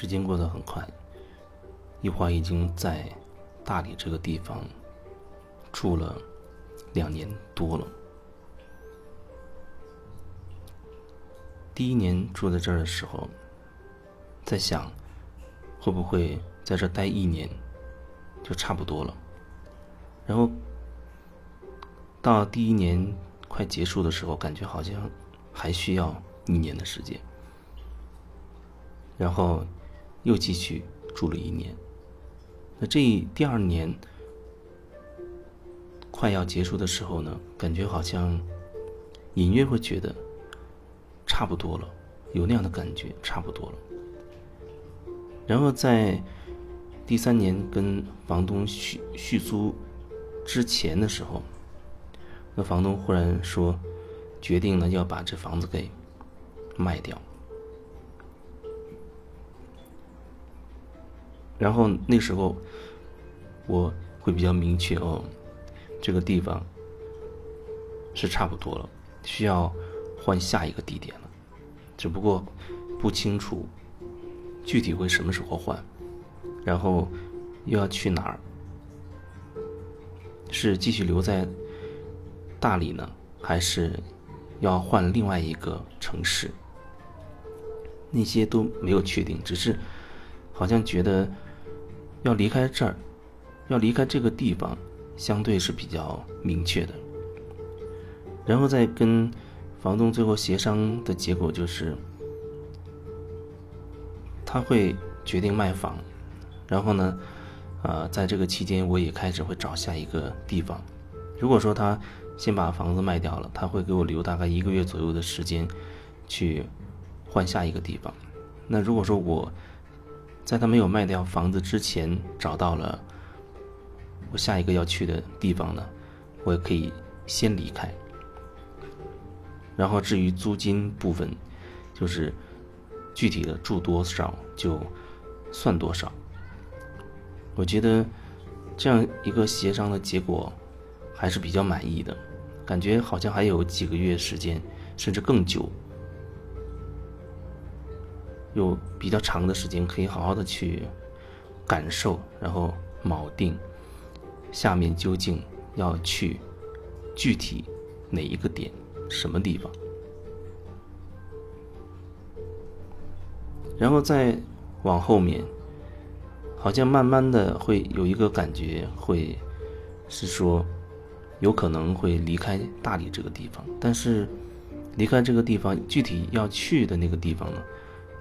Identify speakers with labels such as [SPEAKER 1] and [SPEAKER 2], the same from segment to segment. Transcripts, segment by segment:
[SPEAKER 1] 时间过得很快，一华已经在大理这个地方住了两年多了。第一年住在这儿的时候，在想会不会在这待一年就差不多了。然后到第一年快结束的时候，感觉好像还需要一年的时间。然后又继续住了一年。那这第二年快要结束的时候呢，感觉好像隐约会觉得差不多了，有那样的感觉，差不多了。然后在第三年跟房东续续租之前的时候，那房东忽然说，决定呢要把这房子给卖掉。然后那时候，我会比较明确哦，这个地方是差不多了，需要换下一个地点了，只不过不清楚具体会什么时候换，然后又要去哪儿，是继续留在大理呢，还是要换另外一个城市？那些都没有确定，只是好像觉得。要离开这儿，要离开这个地方，相对是比较明确的。然后再跟房东最后协商的结果就是，他会决定卖房。然后呢，啊，在这个期间，我也开始会找下一个地方。如果说他先把房子卖掉了，他会给我留大概一个月左右的时间，去换下一个地方。那如果说我，在他没有卖掉房子之前，找到了我下一个要去的地方呢，我也可以先离开。然后至于租金部分，就是具体的住多少就算多少。我觉得这样一个协商的结果还是比较满意的，感觉好像还有几个月时间，甚至更久。有比较长的时间可以好好的去感受，然后锚定下面究竟要去具体哪一个点，什么地方，然后再往后面，好像慢慢的会有一个感觉，会是说有可能会离开大理这个地方，但是离开这个地方具体要去的那个地方呢？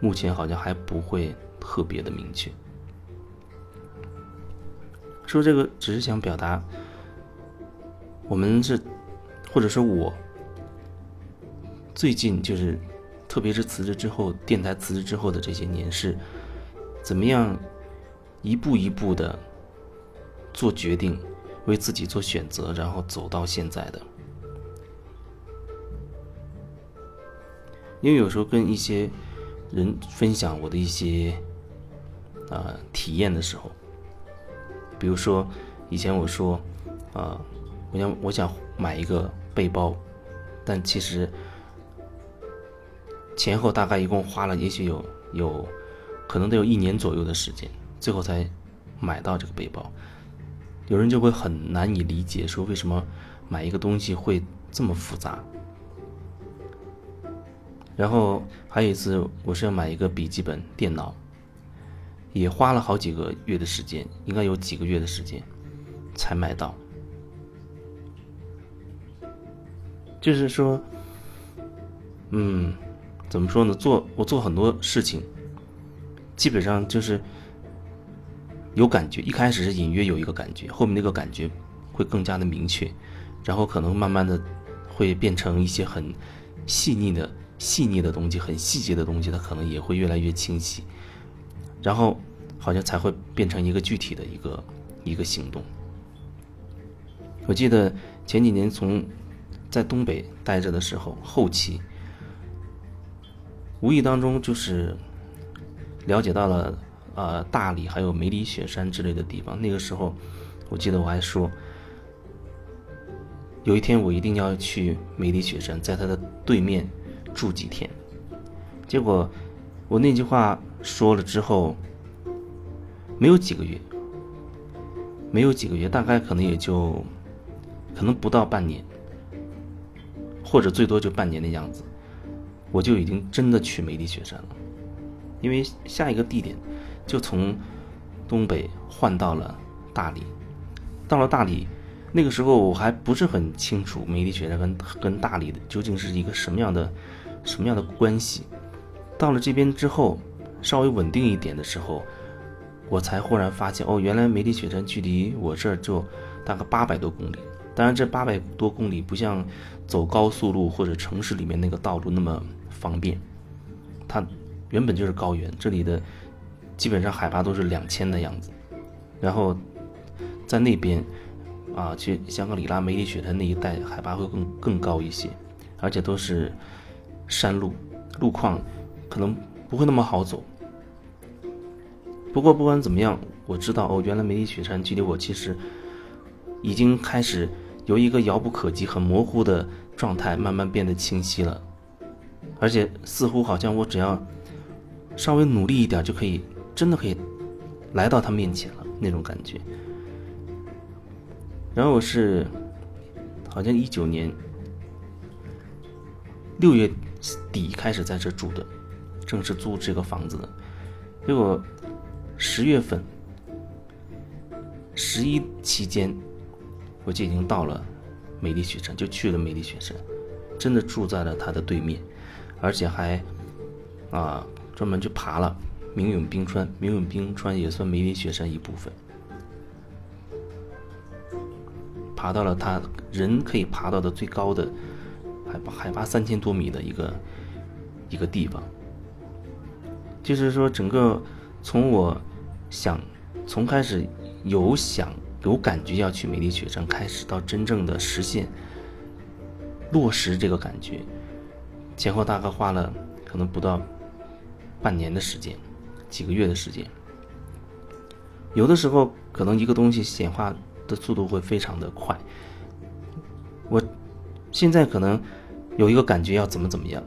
[SPEAKER 1] 目前好像还不会特别的明确。说这个只是想表达，我们是，或者说我最近就是，特别是辞职之后，电台辞职之后的这些年是，怎么样一步一步的做决定，为自己做选择，然后走到现在的。因为有时候跟一些。人分享我的一些啊体验的时候，比如说以前我说啊，我想我想买一个背包，但其实前后大概一共花了也许有有可能得有一年左右的时间，最后才买到这个背包。有人就会很难以理解，说为什么买一个东西会这么复杂。然后还有一次，我是要买一个笔记本电脑，也花了好几个月的时间，应该有几个月的时间才买到。就是说，嗯，怎么说呢？做我做很多事情，基本上就是有感觉。一开始是隐约有一个感觉，后面那个感觉会更加的明确，然后可能慢慢的会变成一些很细腻的。细腻的东西，很细节的东西，它可能也会越来越清晰，然后好像才会变成一个具体的一个一个行动。我记得前几年从在东北待着的时候，后期无意当中就是了解到了呃大理还有梅里雪山之类的地方。那个时候，我记得我还说，有一天我一定要去梅里雪山，在它的对面。住几天，结果我那句话说了之后，没有几个月，没有几个月，大概可能也就，可能不到半年，或者最多就半年的样子，我就已经真的去梅里雪山了，因为下一个地点就从东北换到了大理，到了大理，那个时候我还不是很清楚梅里雪山跟跟大理的究竟是一个什么样的什么样的关系，到了这边之后。稍微稳定一点的时候，我才忽然发现，哦，原来梅里雪山距离我这儿就大概八百多公里。当然，这八百多公里不像走高速路或者城市里面那个道路那么方便。它原本就是高原，这里的基本上海拔都是两千的样子。然后在那边啊，去香格里拉梅里雪山那一带，海拔会更更高一些，而且都是山路，路况可能。不会那么好走。不过不管怎么样，我知道哦，原来梅里雪山距离我其实已经开始由一个遥不可及、很模糊的状态，慢慢变得清晰了。而且似乎好像我只要稍微努力一点，就可以真的可以来到他面前了那种感觉。然后我是好像一九年六月底开始在这住的。正是租这个房子的，结果十月份、十一期间，我就已经到了美丽雪山，就去了美丽雪山，真的住在了它的对面，而且还啊专门去爬了明永冰川，明永冰川也算美丽雪山一部分，爬到了它人可以爬到的最高的海拔海拔三千多米的一个一个地方。就是说，整个从我想从开始有想有感觉要去美丽雪山开始，到真正的实现落实这个感觉，前后大概花了可能不到半年的时间，几个月的时间。有的时候可能一个东西显化的速度会非常的快，我现在可能有一个感觉要怎么怎么样，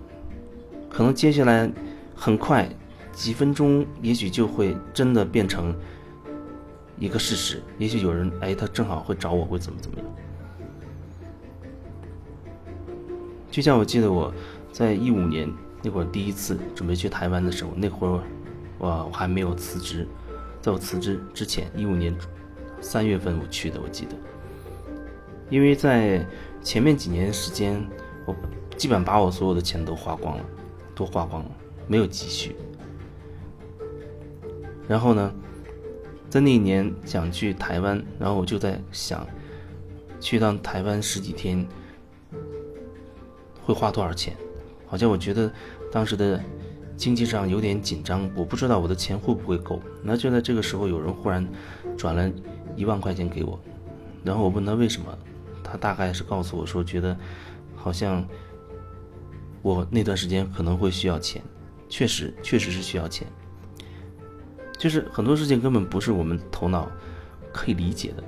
[SPEAKER 1] 可能接下来很快。几分钟，也许就会真的变成一个事实。也许有人，哎，他正好会找我，会怎么怎么样。就像我记得我在一五年那会儿第一次准备去台湾的时候，那会儿我我还没有辞职，在我辞职之前，一五年三月份我去的，我记得。因为在前面几年时间，我基本把我所有的钱都花光了，都花光了，没有积蓄。然后呢，在那一年想去台湾，然后我就在想，去趟台湾十几天会花多少钱？好像我觉得当时的经济上有点紧张，我不知道我的钱会不会够。那就在这个时候，有人忽然转了一万块钱给我，然后我问他为什么，他大概是告诉我说，觉得好像我那段时间可能会需要钱，确实，确实是需要钱。就是很多事情根本不是我们头脑可以理解的，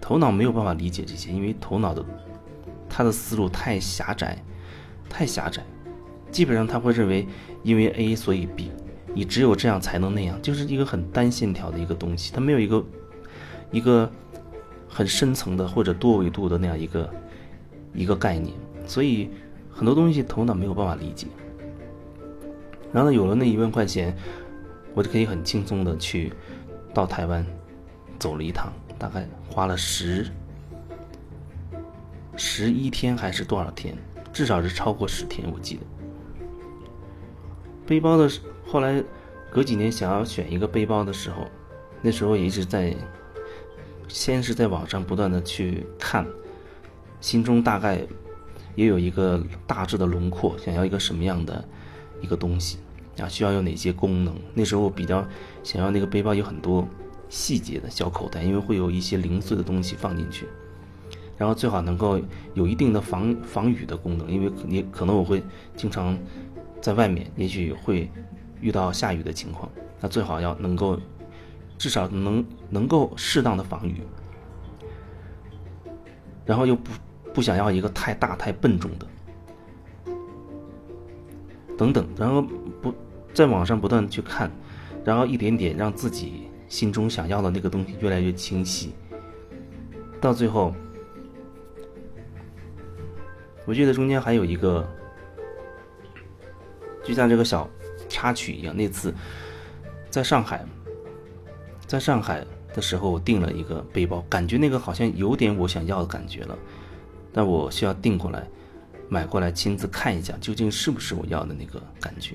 [SPEAKER 1] 头脑没有办法理解这些，因为头脑的他的思路太狭窄，太狭窄，基本上他会认为因为 A 所以 B，你只有这样才能那样，就是一个很单线条的一个东西，它没有一个一个很深层的或者多维度的那样一个一个概念，所以很多东西头脑没有办法理解。然后呢，有了那一万块钱。我就可以很轻松的去到台湾走了一趟，大概花了十十一天还是多少天？至少是超过十天，我记得。背包的后来隔几年想要选一个背包的时候，那时候也一直在先是在网上不断的去看，心中大概也有一个大致的轮廓，想要一个什么样的一个东西。啊，需要有哪些功能？那时候比较想要那个背包有很多细节的小口袋，因为会有一些零碎的东西放进去。然后最好能够有一定的防防雨的功能，因为你可能我会经常在外面，也许会遇到下雨的情况，那最好要能够至少能能够适当的防雨。然后又不不想要一个太大太笨重的，等等，然后不。在网上不断去看，然后一点点让自己心中想要的那个东西越来越清晰，到最后，我记得中间还有一个，就像这个小插曲一样，那次在上海，在上海的时候，我订了一个背包，感觉那个好像有点我想要的感觉了，但我需要订过来。买过来亲自看一下，究竟是不是我要的那个感觉。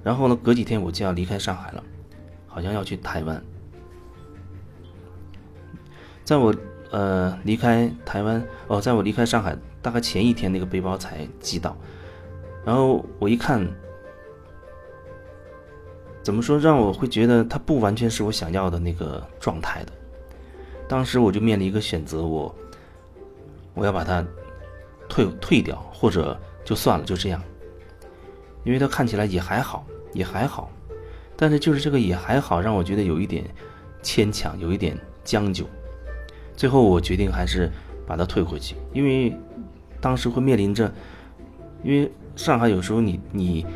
[SPEAKER 1] 然后呢，隔几天我就要离开上海了，好像要去台湾。在我呃离开台湾哦，在我离开上海大概前一天，那个背包才寄到。然后我一看，怎么说让我会觉得它不完全是我想要的那个状态的。当时我就面临一个选择，我我要把它。退退掉，或者就算了，就这样，因为它看起来也还好，也还好，但是就是这个也还好，让我觉得有一点牵强，有一点将就。最后我决定还是把它退回去，因为当时会面临着，因为上海有时候你你，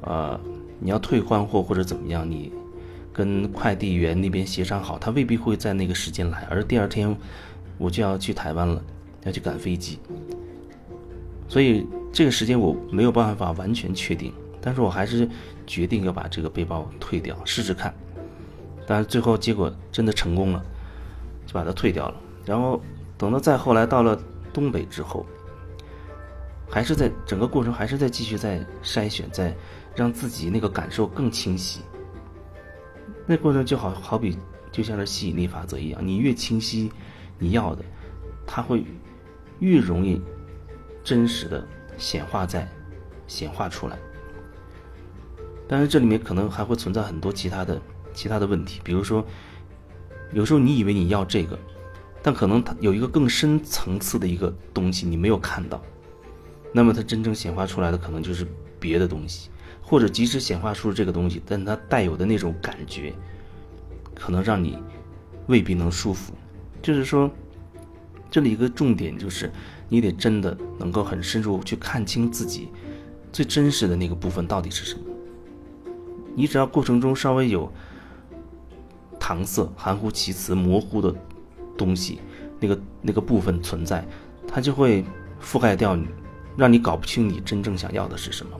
[SPEAKER 1] 呃，你要退换货或者怎么样，你跟快递员那边协商好，他未必会在那个时间来，而第二天我就要去台湾了，要去赶飞机。所以这个时间我没有办法完全确定，但是我还是决定要把这个背包退掉试试看。但是最后结果真的成功了，就把它退掉了。然后等到再后来到了东北之后，还是在整个过程还是在继续在筛选，在让自己那个感受更清晰。那过程就好好比就像是吸引力法则一样，你越清晰你要的，它会越容易。真实的显化在显化出来，但是这里面可能还会存在很多其他的其他的问题，比如说，有时候你以为你要这个，但可能它有一个更深层次的一个东西你没有看到，那么它真正显化出来的可能就是别的东西，或者即使显化出了这个东西，但它带有的那种感觉，可能让你未必能舒服。就是说，这里一个重点就是。你得真的能够很深入去看清自己最真实的那个部分到底是什么。你只要过程中稍微有搪塞、含糊其辞、模糊的东西，那个那个部分存在，它就会覆盖掉你，让你搞不清你真正想要的是什么。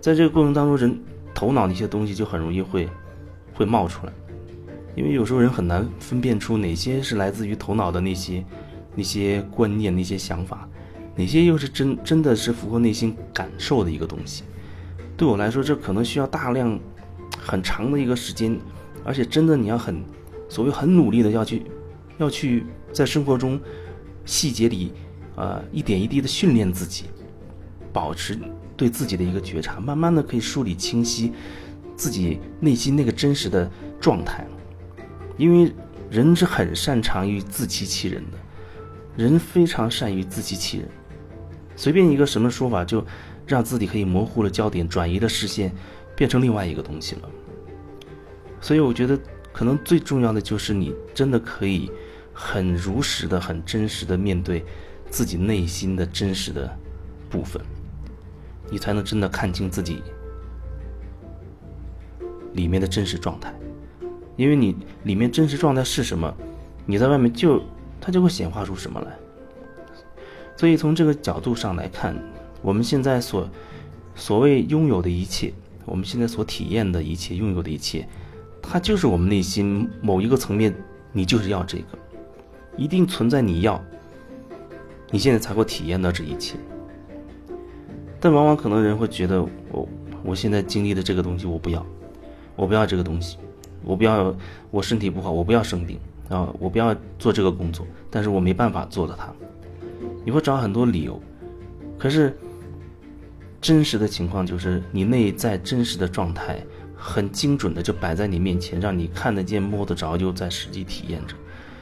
[SPEAKER 1] 在这个过程当中，人头脑那些东西就很容易会会冒出来，因为有时候人很难分辨出哪些是来自于头脑的那些。那些观念、那些想法，哪些又是真真的是符合内心感受的一个东西？对我来说，这可能需要大量、很长的一个时间，而且真的你要很所谓很努力的要去，要去在生活中细节里，呃，一点一滴的训练自己，保持对自己的一个觉察，慢慢的可以梳理清晰自己内心那个真实的状态。因为人是很擅长于自欺欺人的。人非常善于自欺欺人，随便一个什么说法，就让自己可以模糊了焦点，转移了视线，变成另外一个东西了。所以我觉得，可能最重要的就是你真的可以很如实的、很真实的面对自己内心的真实的部分，你才能真的看清自己里面的真实状态。因为你里面真实状态是什么，你在外面就。它就会显化出什么来。所以从这个角度上来看，我们现在所所谓拥有的一切，我们现在所体验的一切，拥有的一切，它就是我们内心某一个层面，你就是要这个，一定存在你要，你现在才会体验到这一切。但往往可能人会觉得，我我现在经历的这个东西我不要，我不要这个东西，我不要我身体不好，我不要生病。啊，我不要做这个工作，但是我没办法做的它，你会找很多理由，可是真实的情况就是你内在真实的状态很精准的就摆在你面前，让你看得见、摸得着，又在实际体验着，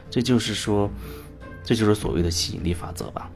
[SPEAKER 1] 这就是说，这就是所谓的吸引力法则吧。